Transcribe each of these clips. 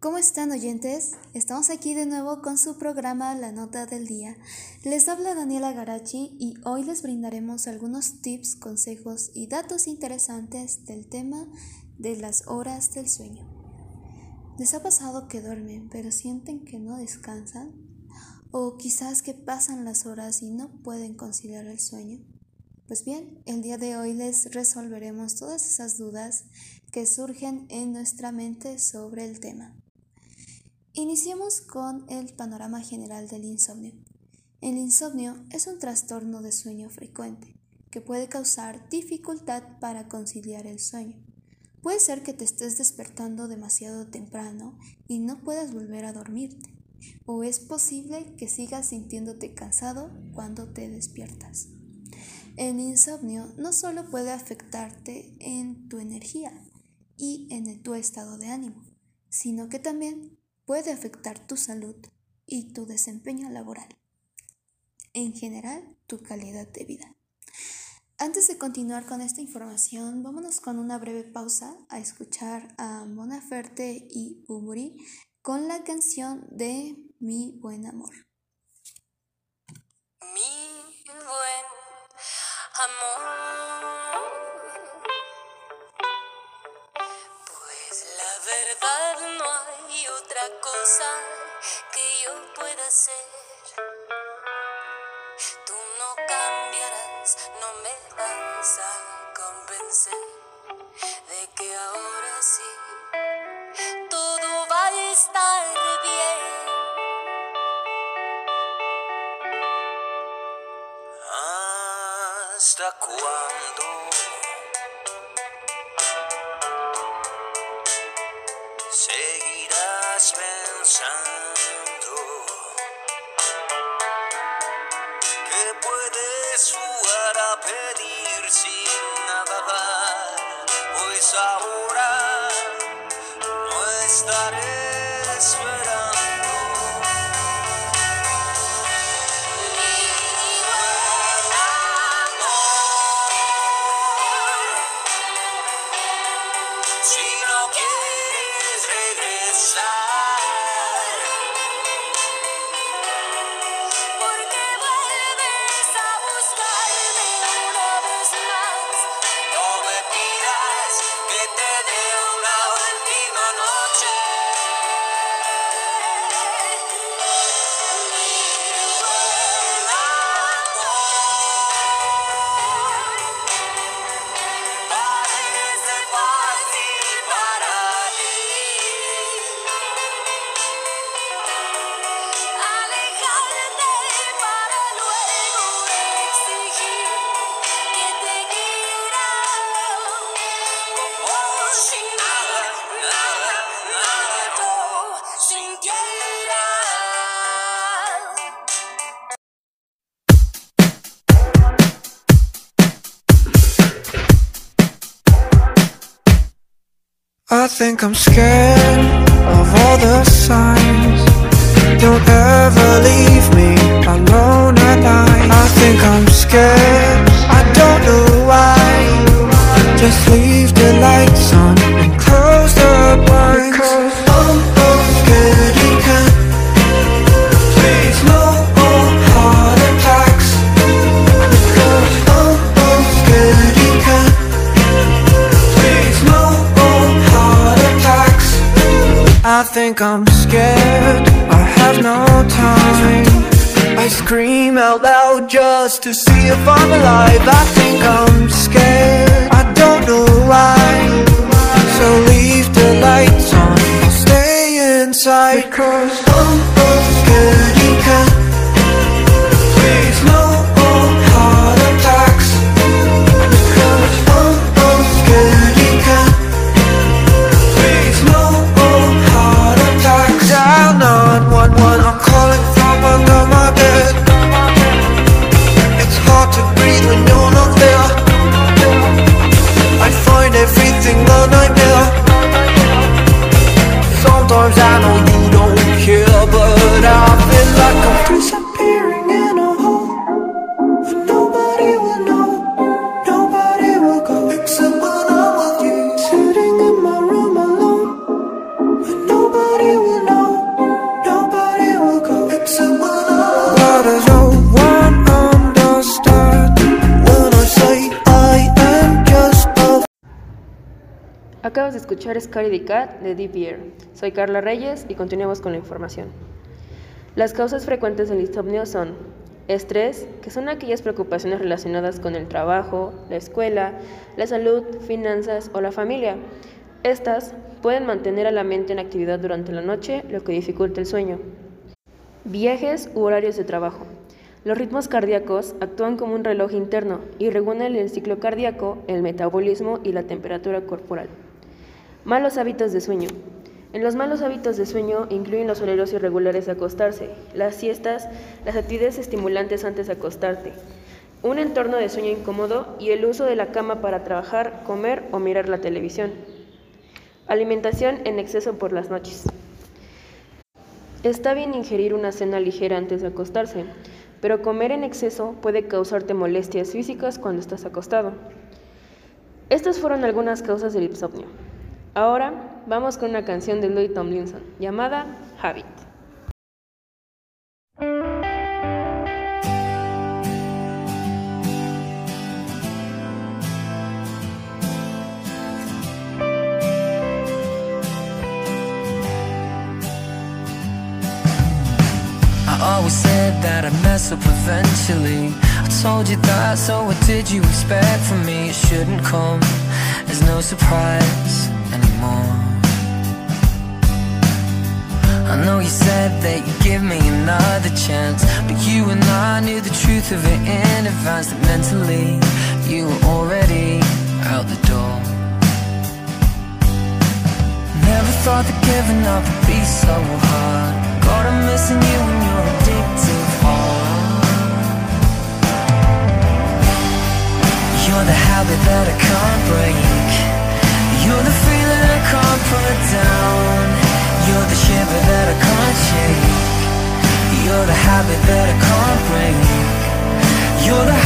¿Cómo están oyentes? Estamos aquí de nuevo con su programa La Nota del Día. Les habla Daniela Garachi y hoy les brindaremos algunos tips, consejos y datos interesantes del tema de las horas del sueño. ¿Les ha pasado que duermen pero sienten que no descansan? ¿O quizás que pasan las horas y no pueden conciliar el sueño? Pues bien, el día de hoy les resolveremos todas esas dudas que surgen en nuestra mente sobre el tema. Iniciemos con el panorama general del insomnio. El insomnio es un trastorno de sueño frecuente que puede causar dificultad para conciliar el sueño. Puede ser que te estés despertando demasiado temprano y no puedas volver a dormirte, o es posible que sigas sintiéndote cansado cuando te despiertas. El insomnio no solo puede afectarte en tu energía y en tu estado de ánimo, sino que también puede afectar tu salud y tu desempeño laboral. En general, tu calidad de vida. Antes de continuar con esta información, vámonos con una breve pausa a escuchar a Mona Ferte y Bumuri con la canción de Mi buen amor. Mi buen amor. Pues la verdad otra cosa que yo pueda hacer. Tú no cambiarás, no me vas a convencer de que ahora sí todo va a estar bien. ¿Hasta cuándo? Seguirás pensando que puedes jugar a pedir sin nada dar, pues ahora no estaré esperando. Si no quieres regresar, I think I'm scared of all the signs. Don't ever leave me alone at night. I think I'm scared. I don't know why. Just leave I think I'm scared. I have no time. I scream out loud just to see if I'm alive. I think I'm scared. I don't know why. So leave the lights on. I'll stay inside. Because I'm scared Acabas de escuchar Scary the Cat de Deep Ear. Soy Carla Reyes y continuamos con la información. Las causas frecuentes del insomnio son estrés, que son aquellas preocupaciones relacionadas con el trabajo, la escuela, la salud, finanzas o la familia. Estas pueden mantener a la mente en actividad durante la noche, lo que dificulta el sueño. Viajes u horarios de trabajo. Los ritmos cardíacos actúan como un reloj interno y regulan el ciclo cardíaco, el metabolismo y la temperatura corporal. Malos hábitos de sueño. En los malos hábitos de sueño incluyen los horarios irregulares de acostarse, las siestas, las actividades estimulantes antes de acostarte, un entorno de sueño incómodo y el uso de la cama para trabajar, comer o mirar la televisión. Alimentación en exceso por las noches. Está bien ingerir una cena ligera antes de acostarse, pero comer en exceso puede causarte molestias físicas cuando estás acostado. Estas fueron algunas causas del insomnio. Ahora vamos con una canción de Louis Tomlinson llamada Habit. Always said that I'd mess up eventually. I told you that, so what did you expect from me? It shouldn't come as no surprise I know you said that you'd give me another chance, but you and I knew the truth of it in advance. That mentally you were already out the door. Never thought that giving up would be so hard. God, I'm missing you when you're addictive heart. You're the habit that I can't break. You're the feeling I can't put down. The shiver that I can't shake. You're the habit that I can't break. You're the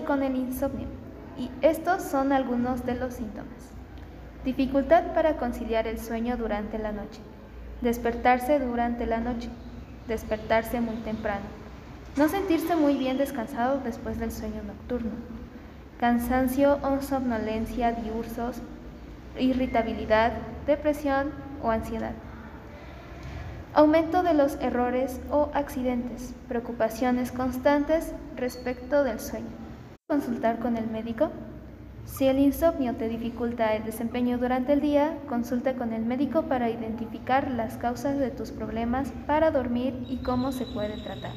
Con el insomnio y estos son algunos de los síntomas. Dificultad para conciliar el sueño durante la noche. Despertarse durante la noche. Despertarse muy temprano. No sentirse muy bien descansado después del sueño nocturno. Cansancio o somnolencia diursos. Irritabilidad, depresión o ansiedad. Aumento de los errores o accidentes, preocupaciones constantes respecto del sueño. Consultar con el médico. Si el insomnio te dificulta el desempeño durante el día, consulta con el médico para identificar las causas de tus problemas para dormir y cómo se puede tratar.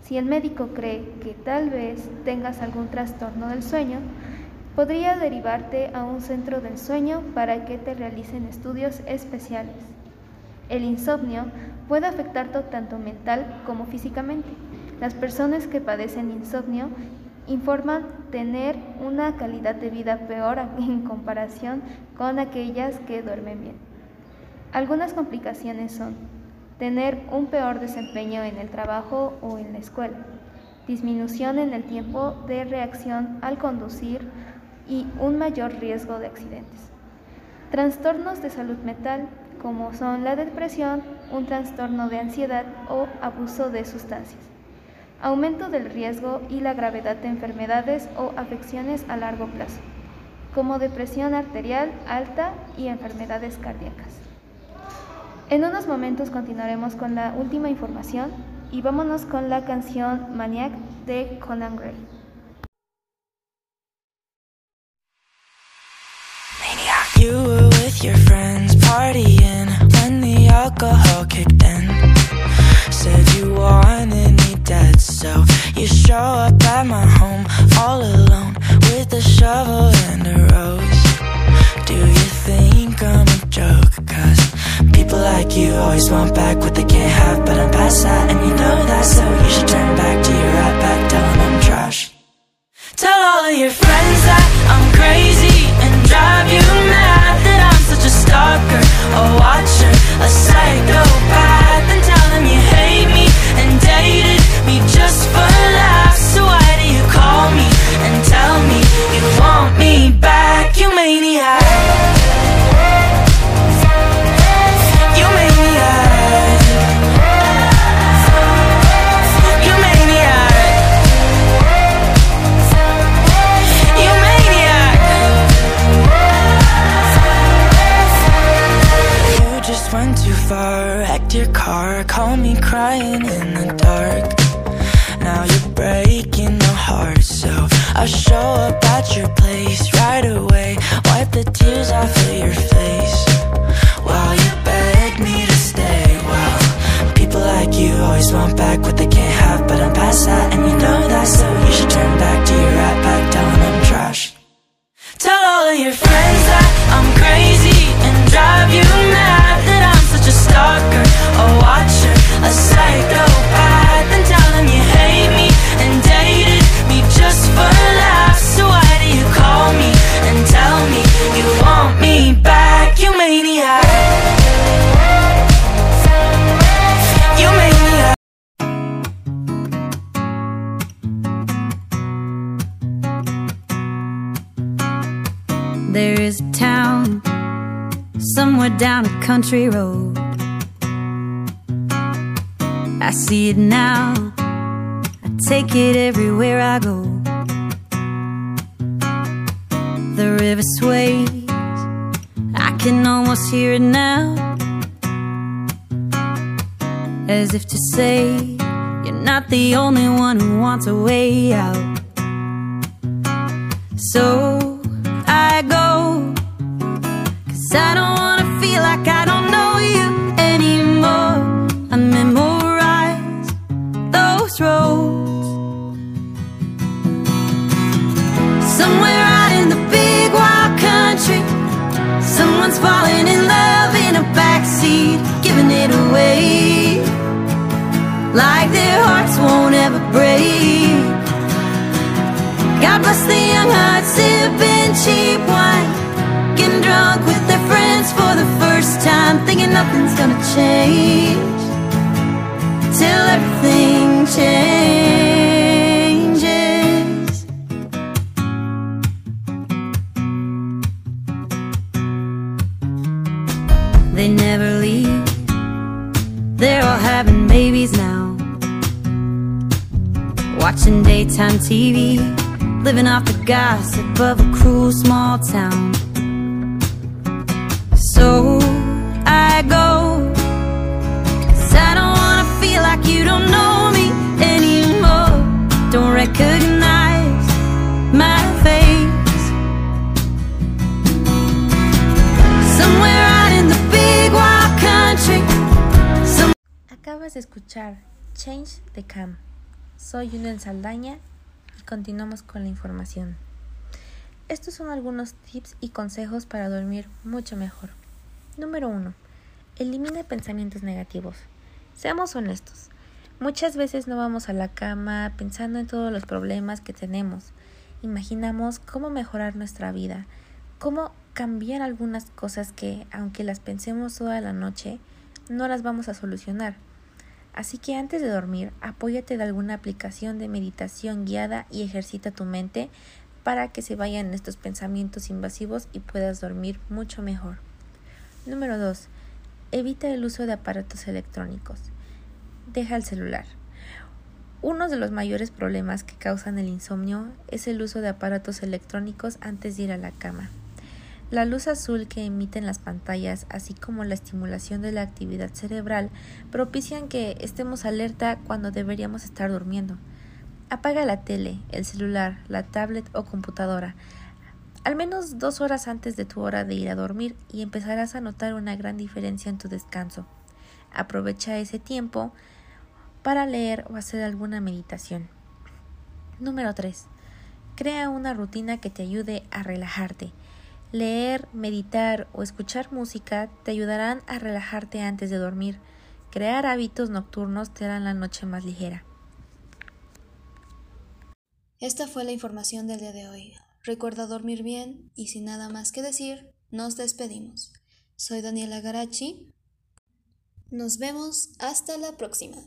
Si el médico cree que tal vez tengas algún trastorno del sueño, podría derivarte a un centro del sueño para que te realicen estudios especiales. El insomnio puede afectar tanto mental como físicamente. Las personas que padecen insomnio informan tener una calidad de vida peor en comparación con aquellas que duermen bien. Algunas complicaciones son tener un peor desempeño en el trabajo o en la escuela, disminución en el tiempo de reacción al conducir y un mayor riesgo de accidentes. Trastornos de salud mental como son la depresión, un trastorno de ansiedad o abuso de sustancias. Aumento del riesgo y la gravedad de enfermedades o afecciones a largo plazo, como depresión arterial alta y enfermedades cardíacas. En unos momentos continuaremos con la última información y vámonos con la canción Maniac de Conan Gray. You were with your friends partying when the alcohol kicked in. Dead, so you show up at my home all alone with a shovel and a rose. Do you think I'm a joke? Cause people like you always want back what they can't have, but I'm past that, and you know that, so you should turn back to your right back, tell 'em I'm trash. Tell all of your friends that I'm crazy and drive you mad that I'm such a stalker, a watcher, a psychopath, country road. I see it now, I take it everywhere I go. The river sways, I can almost hear it now. As if to say, you're not the only one who wants a way out. So backseat, giving it away. Like their hearts won't ever break. God bless the young hearts sipping cheap wine. Getting drunk with their friends for the first time, thinking nothing's gonna change. Till everything changes. Watching daytime TV, living off the gossip of a cruel small town. So I go, 'cause I don't wanna feel like you don't know me anymore. Don't recognize my face. Somewhere out in the big wild country. Acabas de escuchar Change the Cam. Soy Unel Saldaña y continuamos con la información. Estos son algunos tips y consejos para dormir mucho mejor. Número 1. Elimina pensamientos negativos. Seamos honestos. Muchas veces no vamos a la cama pensando en todos los problemas que tenemos. Imaginamos cómo mejorar nuestra vida, cómo cambiar algunas cosas que, aunque las pensemos toda la noche, no las vamos a solucionar. Así que antes de dormir, apóyate de alguna aplicación de meditación guiada y ejercita tu mente para que se vayan estos pensamientos invasivos y puedas dormir mucho mejor. Número 2. Evita el uso de aparatos electrónicos. Deja el celular. Uno de los mayores problemas que causan el insomnio es el uso de aparatos electrónicos antes de ir a la cama. La luz azul que emiten las pantallas, así como la estimulación de la actividad cerebral, propician que estemos alerta cuando deberíamos estar durmiendo. Apaga la tele, el celular, la tablet o computadora al menos dos horas antes de tu hora de ir a dormir y empezarás a notar una gran diferencia en tu descanso. Aprovecha ese tiempo para leer o hacer alguna meditación. Número 3. Crea una rutina que te ayude a relajarte. Leer, meditar o escuchar música te ayudarán a relajarte antes de dormir. Crear hábitos nocturnos te harán la noche más ligera. Esta fue la información del día de hoy. Recuerda dormir bien y sin nada más que decir, nos despedimos. Soy Daniela Garachi. Nos vemos hasta la próxima.